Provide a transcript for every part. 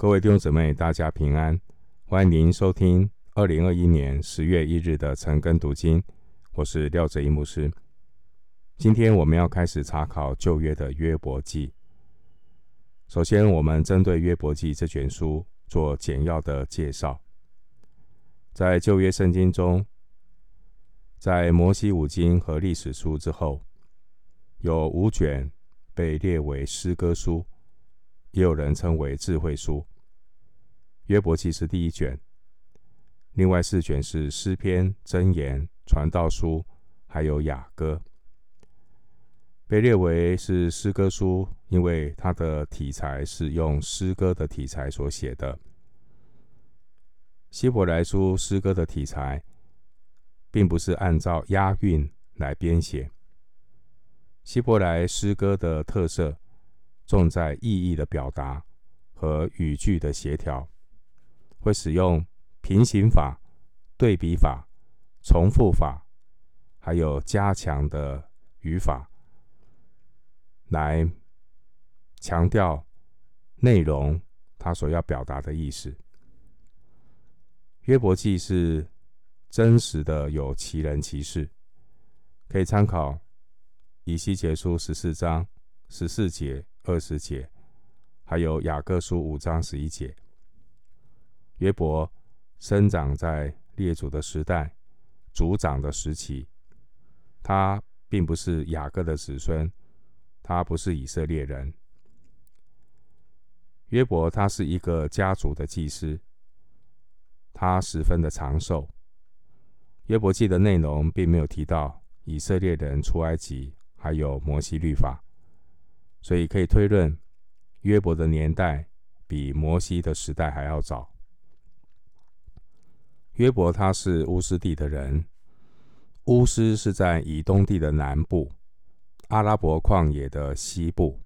各位弟兄姊妹，大家平安！欢迎您收听二零二一年十月一日的晨更读经，我是廖哲一牧师。今天我们要开始查考旧约的约伯记。首先，我们针对约伯记这卷书做简要的介绍。在旧约圣经中，在摩西五经和历史书之后，有五卷被列为诗歌书。也有人称为智慧书。约伯记是第一卷，另外四卷是诗篇、箴言、传道书，还有雅歌。被列为是诗歌书，因为它的题材是用诗歌的题材所写的。希伯来书诗歌的题材，并不是按照押韵来编写。希伯来诗歌的特色。重在意义的表达和语句的协调，会使用平行法、对比法、重复法，还有加强的语法，来强调内容他所要表达的意思。约伯记是真实的，有奇人奇事，可以参考以西结书十四章十四节。二十节，还有雅各书五章十一节。约伯生长在列祖的时代，族长的时期。他并不是雅各的子孙，他不是以色列人。约伯他是一个家族的祭司，他十分的长寿。约伯记的内容并没有提到以色列人出埃及，还有摩西律法。所以可以推论，约伯的年代比摩西的时代还要早。约伯他是乌斯地的人，乌斯是在以东地的南部，阿拉伯旷野的西部。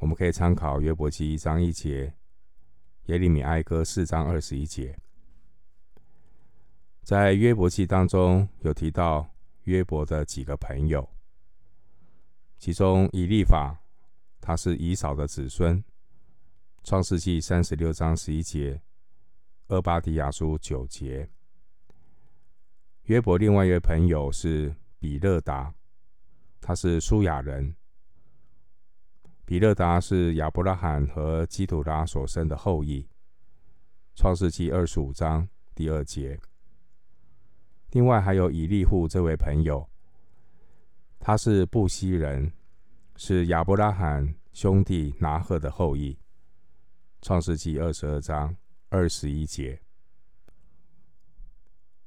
我们可以参考约伯记一章一节，耶利米哀歌四章二十一节。在约伯记当中有提到约伯的几个朋友。其中以利法，他是以扫的子孙，创世记三十六章十一节，俄巴底亚书九节。约伯另外一位朋友是比勒达，他是苏亚人。比勒达是亚伯拉罕和基土拉所生的后裔，创世记二十五章第二节。另外还有以利户这位朋友。他是布西人，是亚伯拉罕兄弟拿鹤的后裔。创世记二十二章二十一节。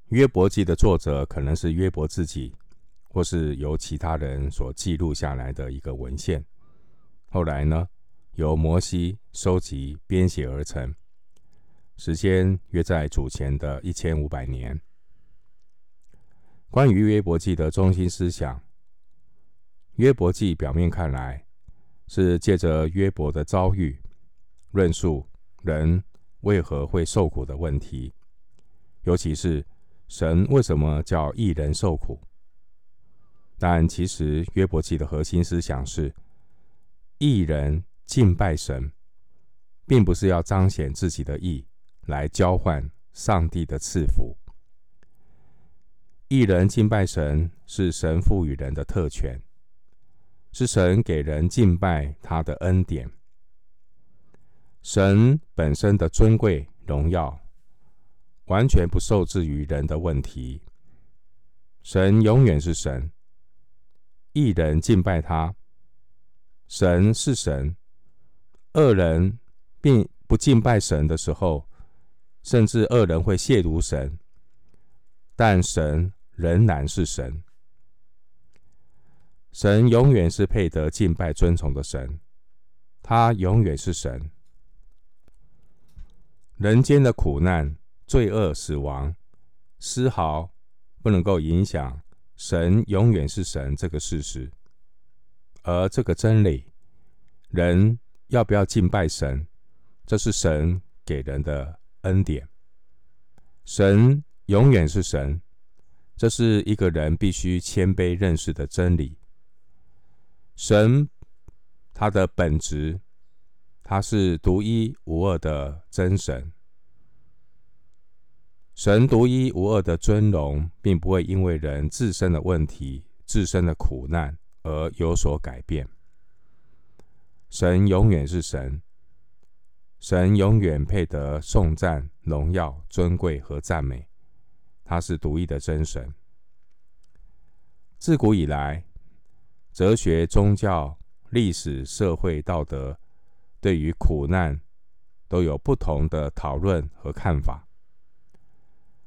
约伯记的作者可能是约伯自己，或是由其他人所记录下来的一个文献。后来呢，由摩西收集编写而成，时间约在主前的一千五百年。关于约伯记的中心思想。约伯记表面看来是借着约伯的遭遇，论述人为何会受苦的问题，尤其是神为什么叫一人受苦。但其实约伯记的核心思想是，一人敬拜神，并不是要彰显自己的义来交换上帝的赐福。一人敬拜神是神赋予人的特权。是神给人敬拜他的恩典。神本身的尊贵荣耀，完全不受制于人的问题。神永远是神，一人敬拜他。神是神，恶人并不敬拜神的时候，甚至恶人会亵渎神，但神仍然是神。神永远是配得敬拜尊崇的神，他永远是神。人间的苦难、罪恶、死亡，丝毫不能够影响神永远是神这个事实。而这个真理，人要不要敬拜神，这是神给人的恩典。神永远是神，这是一个人必须谦卑认识的真理。神，他的本质，他是独一无二的真神。神独一无二的尊荣，并不会因为人自身的问题、自身的苦难而有所改变。神永远是神，神永远配得颂赞、荣耀、尊贵和赞美。他是独一的真神。自古以来，哲学、宗教、历史、社会、道德，对于苦难都有不同的讨论和看法。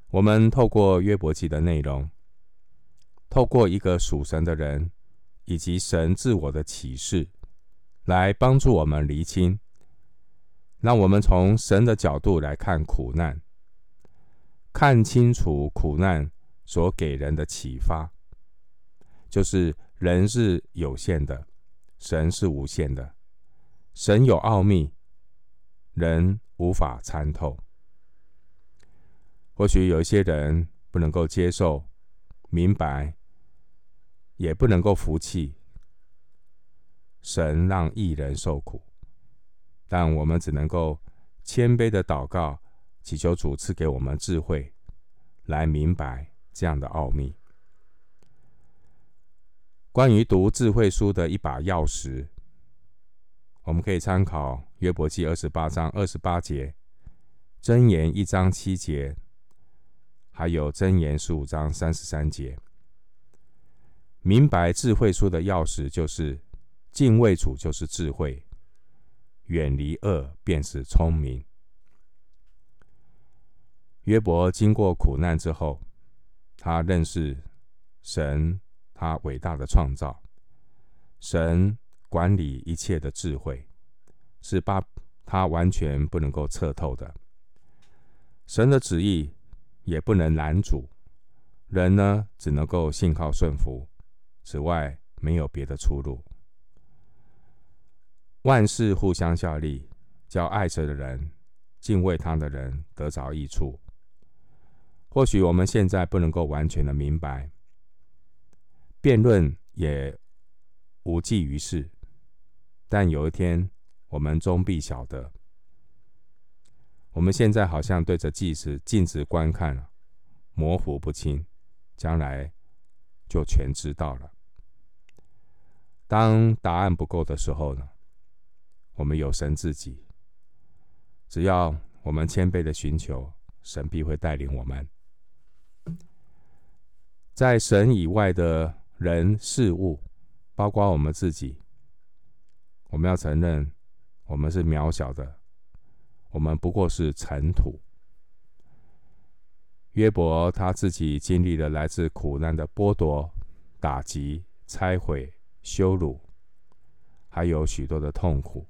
我们透过约伯记的内容，透过一个属神的人以及神自我的启示，来帮助我们厘清，让我们从神的角度来看苦难，看清楚苦难所给人的启发，就是人是有限的，神是无限的，神有奥秘，人无法参透。或许有一些人不能够接受、明白，也不能够服气。神让一人受苦，但我们只能够谦卑的祷告，祈求主赐给我们智慧，来明白这样的奥秘。关于读智慧书的一把钥匙，我们可以参考约伯记二十八章二十八节，箴言一章七节。还有箴言十五章三十三节，明白智慧书的钥匙就是敬畏主，就是智慧；远离恶，便是聪明。约伯经过苦难之后，他认识神，他伟大的创造，神管理一切的智慧，是把他完全不能够测透的。神的旨意。也不能拦阻，人呢，只能够信靠顺服，此外没有别的出路。万事互相效力，叫爱神的人、敬畏他的人得着益处。或许我们现在不能够完全的明白，辩论也无济于事，但有一天我们终必晓得。我们现在好像对着镜子镜子观看，模糊不清，将来就全知道了。当答案不够的时候呢，我们有神自己，只要我们谦卑的寻求，神必会带领我们。在神以外的人事物，包括我们自己，我们要承认，我们是渺小的。我们不过是尘土。约伯他自己经历了来自苦难的剥夺、打击、拆毁、羞辱，还有许多的痛苦。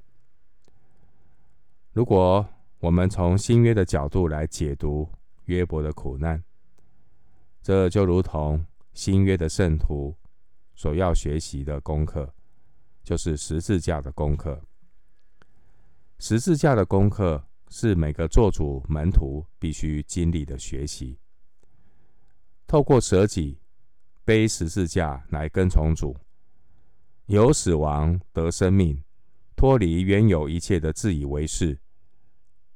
如果我们从新约的角度来解读约伯的苦难，这就如同新约的圣徒所要学习的功课，就是十字架的功课。十字架的功课。是每个作主门徒必须经历的学习。透过舍己、背十字架来跟从主，由死亡得生命，脱离原有一切的自以为是，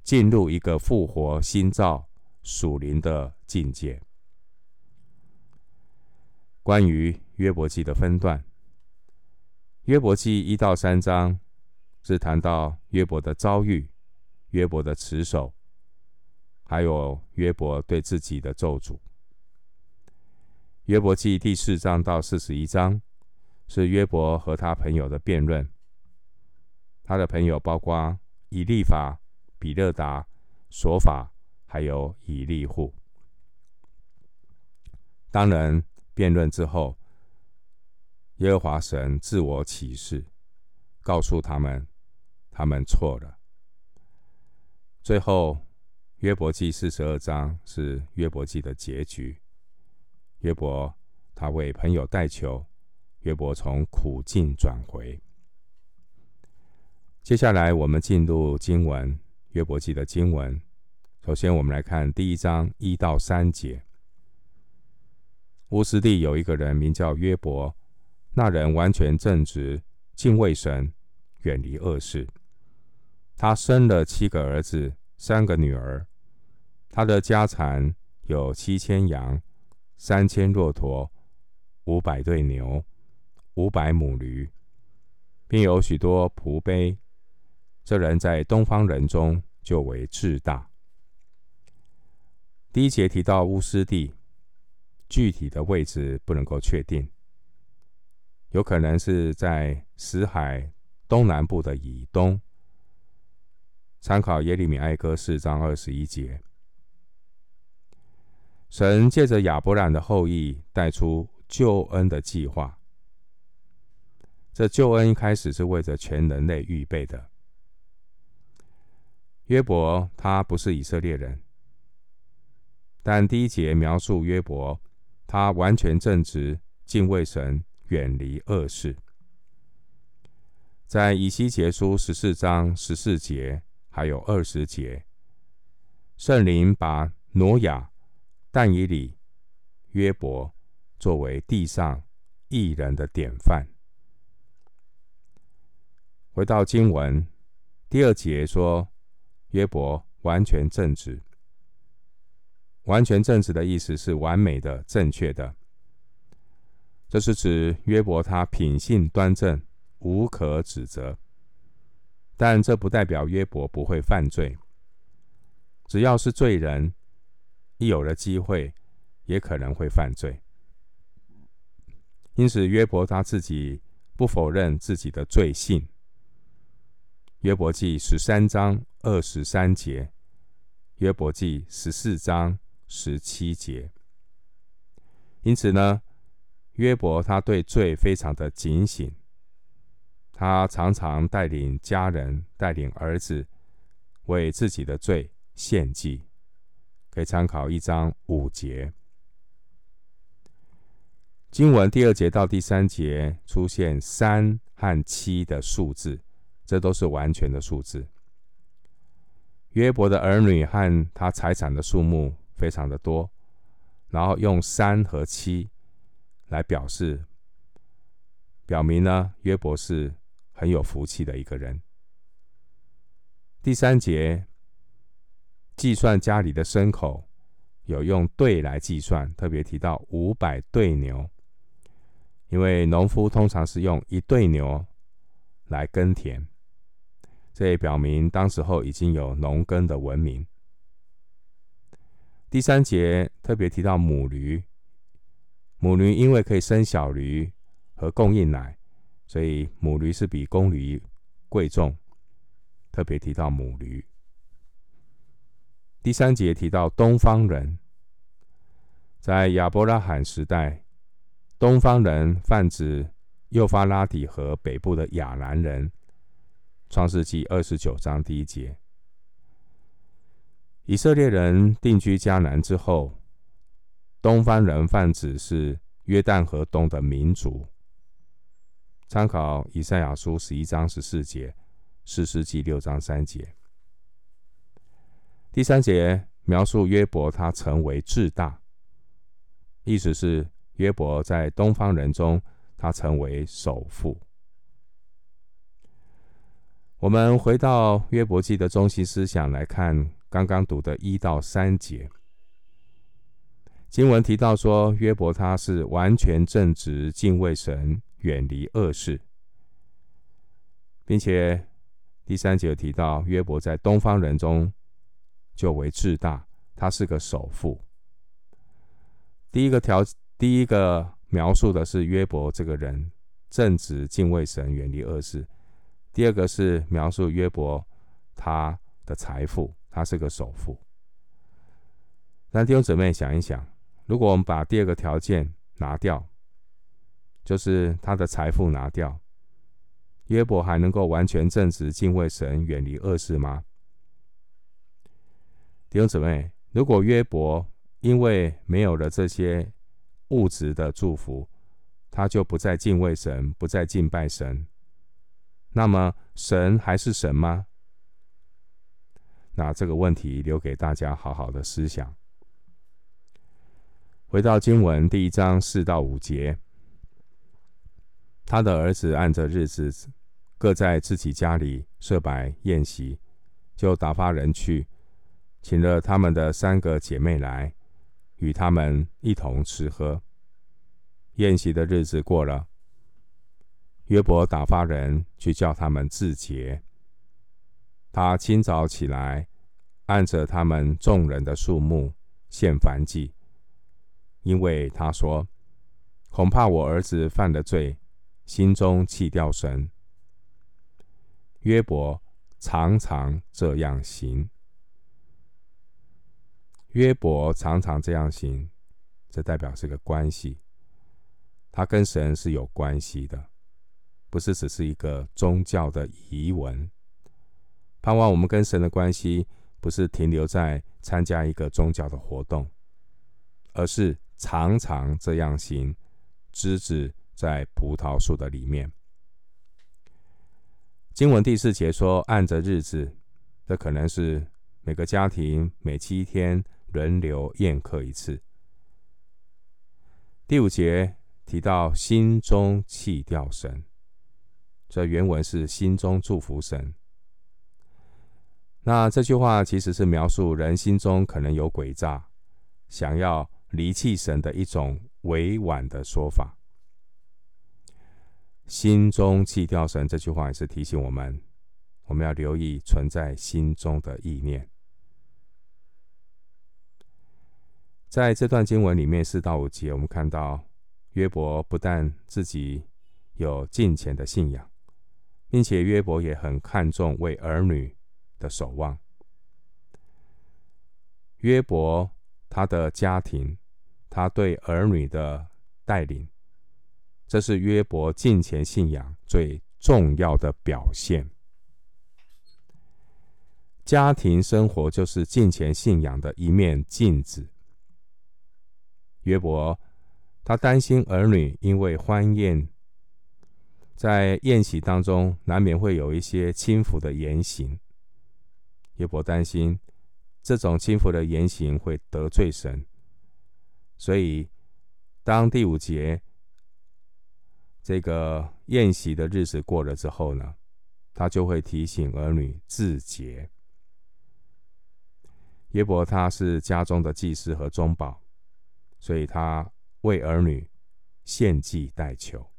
进入一个复活、新造、属灵的境界。关于约伯记的分段，约伯记一到三章是谈到约伯的遭遇。约伯的持守，还有约伯对自己的咒诅。约伯记第四章到四十一章是约伯和他朋友的辩论。他的朋友包括以利法、比勒达、琐法，还有以利户。当然，辩论之后，耶和华神自我启示，告诉他们，他们错了。最后，约伯记四十二章是约伯记的结局。约伯他为朋友代求，约伯从苦境转回。接下来，我们进入经文，约伯记的经文。首先，我们来看第一章一到三节。乌斯地有一个人名叫约伯，那人完全正直，敬畏神，远离恶事。他生了七个儿子，三个女儿。他的家产有七千羊，三千骆驼，五百对牛，五百母驴，并有许多仆婢。这人在东方人中就为至大。第一节提到乌斯地，具体的位置不能够确定，有可能是在死海东南部的以东。参考耶利米哀歌四章二十一节，神借着亚伯兰的后裔带出救恩的计划。这救恩一开始是为着全人类预备的。约伯他不是以色列人，但第一节描述约伯，他完全正直，敬畏神，远离恶事。在以西结书十四章十四节。还有二十节，圣灵把挪亚、但以理、约伯作为地上义人的典范。回到经文第二节说，约伯完全正直。完全正直的意思是完美的、正确的。这是指约伯他品性端正，无可指责。但这不代表约伯不会犯罪。只要是罪人，一有了机会，也可能会犯罪。因此，约伯他自己不否认自己的罪性。约伯记十三章二十三节，约伯记十四章十七节。因此呢，约伯他对罪非常的警醒。他常常带领家人、带领儿子为自己的罪献祭，可以参考一章五节。经文第二节到第三节出现三和七的数字，这都是完全的数字。约伯的儿女和他财产的数目非常的多，然后用三和七来表示，表明呢，约伯是。很有福气的一个人。第三节计算家里的牲口，有用对来计算，特别提到五百对牛，因为农夫通常是用一对牛来耕田，这也表明当时候已经有农耕的文明。第三节特别提到母驴，母驴因为可以生小驴和供应奶。所以母驴是比公驴贵重，特别提到母驴。第三节提到东方人，在亚伯拉罕时代，东方人泛指幼发拉底河北部的亚兰人。创世纪二十九章第一节，以色列人定居迦南之后，东方人泛指是约旦河东的民族。参考以赛亚书十一章十四节，士师记六章三节。第三节描述约伯，他成为至大，意思是约伯在东方人中，他成为首富。我们回到约伯记的中心思想来看，刚刚读的一到三节，经文提到说，约伯他是完全正直，敬畏神。远离恶事，并且第三节提到约伯在东方人中就为至大，他是个首富。第一个条，第一个描述的是约伯这个人正直、敬畏神、远离恶事。第二个是描述约伯他的财富，他是个首富。那弟兄姊妹想一想，如果我们把第二个条件拿掉，就是他的财富拿掉，约伯还能够完全正直、敬畏神、远离恶事吗？弟兄姊妹，如果约伯因为没有了这些物质的祝福，他就不再敬畏神、不再敬拜神，那么神还是神吗？那这个问题留给大家好好的思想。回到经文第一章四到五节。他的儿子按着日子，各在自己家里设摆宴席，就打发人去，请了他们的三个姐妹来，与他们一同吃喝。宴席的日子过了，约伯打发人去叫他们自洁。他清早起来，按着他们众人的数目献燔祭，因为他说：“恐怕我儿子犯了罪，心中弃掉神。”约伯常常这样行。约伯常常这样行，这代表是个关系。他跟神是有关系的，不是只是一个宗教的仪文。盼望我们跟神的关系不是停留在参加一个宗教的活动，而是常常这样行，枝子在葡萄树的里面。经文第四节说：“按着日子，这可能是每个家庭每七天轮流宴客一次。”第五节提到心中弃掉神，这原文是心中祝福神。那这句话其实是描述人心中可能有诡诈，想要离弃神的一种委婉的说法。心中弃掉神这句话也是提醒我们，我们要留意存在心中的意念。在这段经文里面四到五节，我们看到约伯不但自己有敬虔的信仰，并且约伯也很看重为儿女的守望。约伯他的家庭，他对儿女的带领。这是约伯敬虔信仰最重要的表现。家庭生活就是敬虔信仰的一面镜子。约伯他担心儿女因为欢宴，在宴席当中难免会有一些轻浮的言行。约伯担心这种轻浮的言行会得罪神，所以当第五节。这个宴席的日子过了之后呢，他就会提醒儿女自洁。约伯他是家中的祭司和中保，所以他为儿女献祭代求。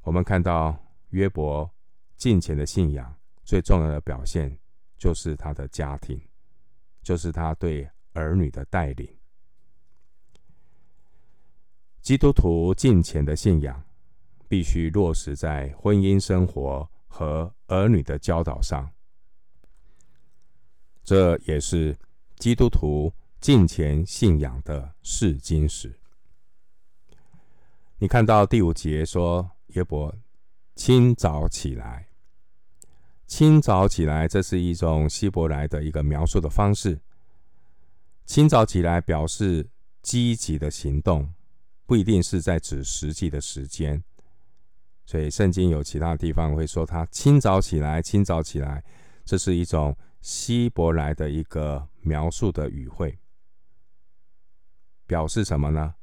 我们看到约伯敬虔的信仰最重要的表现，就是他的家庭，就是他对儿女的带领。基督徒敬虔的信仰必须落实在婚姻生活和儿女的教导上，这也是基督徒敬虔信仰的试金石。你看到第五节说，约伯清早起来，清早起来，这是一种希伯来的一个描述的方式。清早起来表示积极的行动。不一定是在指实际的时间，所以圣经有其他地方会说他清早起来，清早起来，这是一种希伯来的一个描述的语汇，表示什么呢？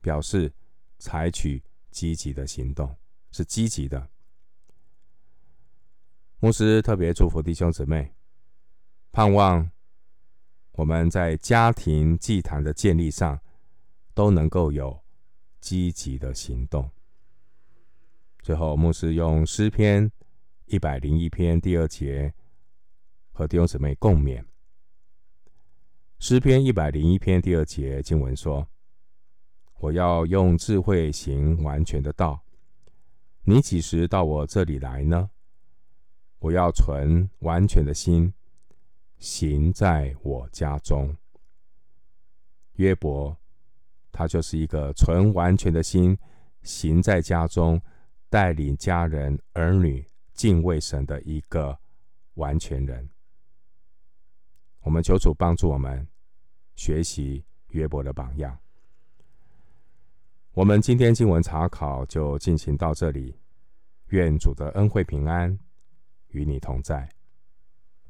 表示采取积极的行动，是积极的。牧师特别祝福弟兄姊妹，盼望我们在家庭祭坛的建立上都能够有。积极的行动。最后，牧师用诗篇一百零一篇第二节和弟兄姊妹共勉。诗篇一百零一篇第二节经文说：“我要用智慧行完全的道。你几时到我这里来呢？我要存完全的心，行在我家中。”约伯。他就是一个存完全的心，行在家中，带领家人儿女敬畏神的一个完全人。我们求主帮助我们学习约伯的榜样。我们今天经文查考就进行到这里，愿主的恩惠平安与你同在。